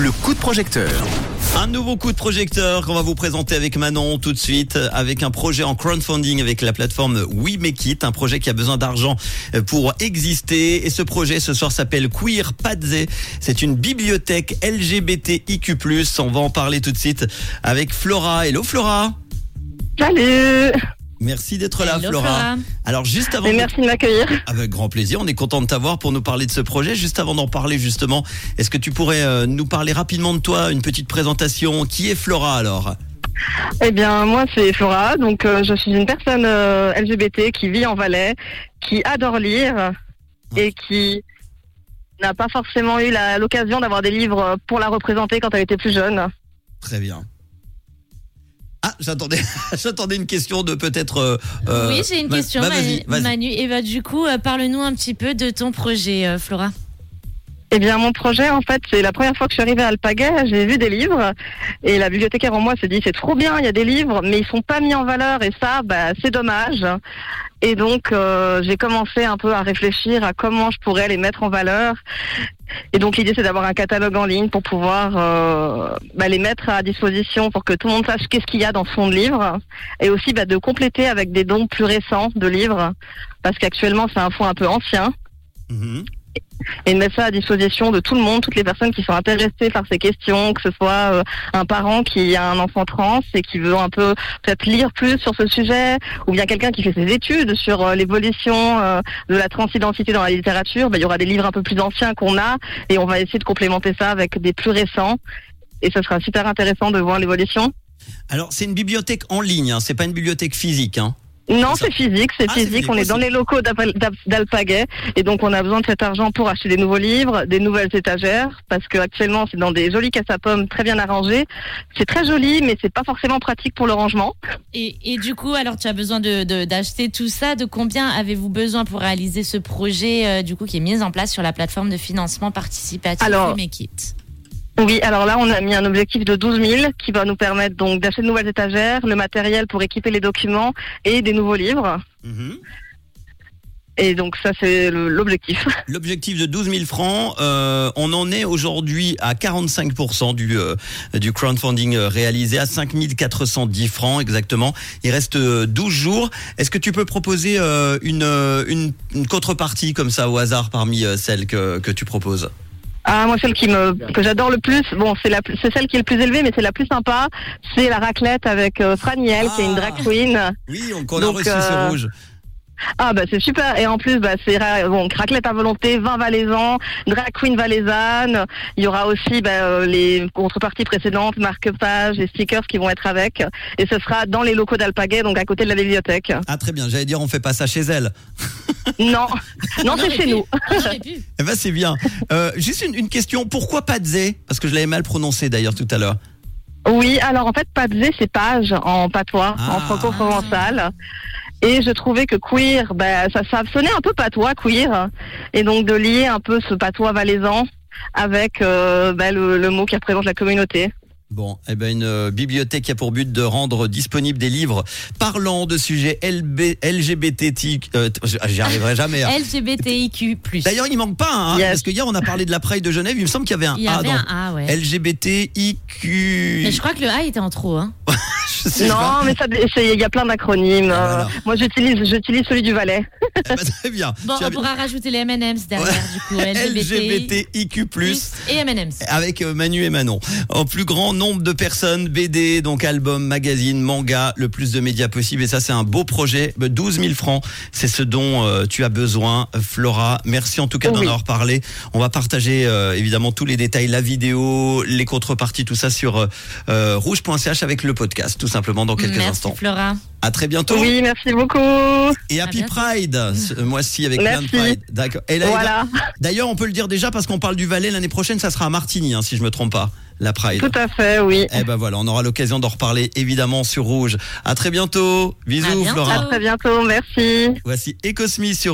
le coup de projecteur. Un nouveau coup de projecteur qu'on va vous présenter avec Manon tout de suite, avec un projet en crowdfunding avec la plateforme We Make It, un projet qui a besoin d'argent pour exister. Et ce projet ce soir s'appelle Queer Padze. C'est une bibliothèque LGBTIQ+. On va en parler tout de suite avec Flora. Hello Flora Salut Merci d'être là Hello, Flora. Flora. Alors juste avant et merci de m'accueillir. Avec grand plaisir, on est content de t'avoir pour nous parler de ce projet. Juste avant d'en parler justement, est-ce que tu pourrais euh, nous parler rapidement de toi, une petite présentation? Qui est Flora alors? Eh bien, moi, c'est Flora. Donc, euh, je suis une personne euh, LGBT qui vit en Valais, qui adore lire et qui n'a pas forcément eu la- l'occasion d'avoir des livres pour la représenter quand elle était plus jeune. Très bien. Ah, j'attendais, j'attendais une question de peut-être. euh, euh, oui, j'ai une bah- question, bah, Manu. vas-y, vas-y. Manu. Et bah, du coup, euh, parle-nous un petit peu de ton projet, euh, Flora. Eh bien, mon projet, en fait, c'est la première fois que je suis arrivée à Alpaguet, j'ai vu des livres et la bibliothécaire en moi s'est dit c'est trop bien, il y a des livres, mais ils sont pas mis en valeur et ça, bah, c'est dommage. Et donc, euh, j'ai commencé un peu à réfléchir à comment je pourrais les mettre en valeur. Et donc, l'idée, c'est d'avoir un catalogue en ligne pour pouvoir euh, bah, les mettre à disposition pour que tout le monde sache qu'est-ce qu'il y a dans de livre. Et aussi bah, de compléter avec des dons plus récents de livres, parce qu'actuellement, c'est un fonds un peu ancien Mhm. Et de mettre ça à disposition de tout le monde, toutes les personnes qui sont intéressées par ces questions, que ce soit euh, un parent qui a un enfant trans et qui veut un peu peut-être lire plus sur ce sujet, ou bien quelqu'un qui fait ses études sur euh, l'évolution euh, de la transidentité dans la littérature, ben, il y aura des livres un peu plus anciens qu'on a et on va essayer de complémenter ça avec des plus récents. Et ce sera super intéressant de voir l'évolution. Alors, c'est une bibliothèque en ligne, hein, c'est pas une bibliothèque physique. Hein. Non, C'est physique, c'est Ah, physique. physique On est dans les locaux d'Apal- d'Ap- d'Alpaguet et donc on a besoin de cet argent pour acheter des nouveaux livres, des nouvelles étagères, parce que actuellement c'est dans des jolis caisses à pommes très bien arrangées. C'est très joli, mais c'est pas forcément pratique pour le rangement. Et, et du coup, alors, tu as besoin de de- d'acheter tout ça. De combien avez-vous besoin pour réaliser ce projet, euh, du coup, qui est mis en place sur la plateforme de financement participatif Alors- Oui, alors là on a mis un objectif de 12 000 qui va nous permettre donc d'acheter de nouvelles étagères, le matériel pour équiper les documents et des nouveaux livres. Mhm. Et donc ça c'est l'objectif. L'objectif de 12 000 francs, euh, on en est aujourd'hui à 45% du, euh, du crowdfunding euh, réalisé, à 5 410 francs exactement. Il reste euh, 12 jours. Est-ce que tu peux proposer euh, une, une, une contrepartie comme ça au hasard parmi celles que, que tu proposes? Ah, moi, celle qui me, que j'adore le plus, bon, c'est la, plus- c'est celle qui est le plus élevée, mais c'est la plus sympa. C'est la raclette avec euh, Franiel, qui est une drag queen. Oui, on, on a Donc, reçu euh, ce rouge. Ah, bah, c'est super. Et en plus, bah, c'est, bon, raclette à volonté, vin valaisan, drag queen valaisanne. Il y aura aussi, bah, euh, les contreparties précédentes, marque-page et stickers qui vont être avec. Et ce sera dans les locaux d'Alpaguet, donc à côté de la bibliothèque. Ah très bien, j'allais dire on fait pas ça chez elle. Non, non, On c'est chez pu. nous. Eh ben c'est bien. Euh, juste une, une question, pourquoi Padze Parce que je l'avais mal prononcé d'ailleurs tout à l'heure. Oui, alors en fait, Padze, c'est page en patois, Ah. en franco-provençal. Et je trouvais que queer, ben, ça, ça sonnait un peu patois, queer. Et donc de lier un peu ce patois valaisan avec euh, ben, le, le mot qui représente la communauté. Bon, eh ben une euh, bibliothèque qui a pour but de rendre disponibles des livres parlant de sujets LB, LGBT, euh, j'y arriverai jamais. hein. LGBTIQ+. D'ailleurs, il manque pas, hein, Yes. parce que hier on a parlé de la Pride de Genève, il me semble qu'il y avait un Il y A avait dans un A, ouais. LGBTIQ. Mais je crois que le A était en trop, hein. Non, mais il y a plein d'acronymes. Voilà. moi, j'utilise, j'utilise celui du Valais. Eh ben, très bien. Bon, Tu as on pourra rajouter les M&M's derrière, du coup. LGBT, LGBTIQ+. et M&M's. avec euh, Manu et Manon. En plus grand nombre de personnes, BD, donc albums, magazines, manga, le plus de médias possible. Et ça, c'est un beau projet. Euh, 12 000 francs, c'est ce dont euh, tu as besoin, Flora. Merci en tout cas d'en Oui. avoir parlé. On va partager euh, évidemment tous les détails, la vidéo, les contreparties, tout ça sur euh, euh, rouge.ch avec le podcast, tout simplement dans quelques Merci, instants. Flora. À très bientôt. Oui, merci beaucoup. Et À Happy bientôt. Pride, ce mois-ci avec plein de Merci. Pride. D'accord. Et là, Voilà, D'ailleurs, on peut le dire déjà parce qu'on parle du Valais l'année prochaine, ça sera à Martigny, hein, si je me trompe pas, la Pride. tout à fait, oui. Eh ben voilà, on aura l'occasion d'en reparler évidemment sur Rouge. À très bientôt. Bisous À bientôt. Flora. À très bientôt, merci. Voici Ecosmi sur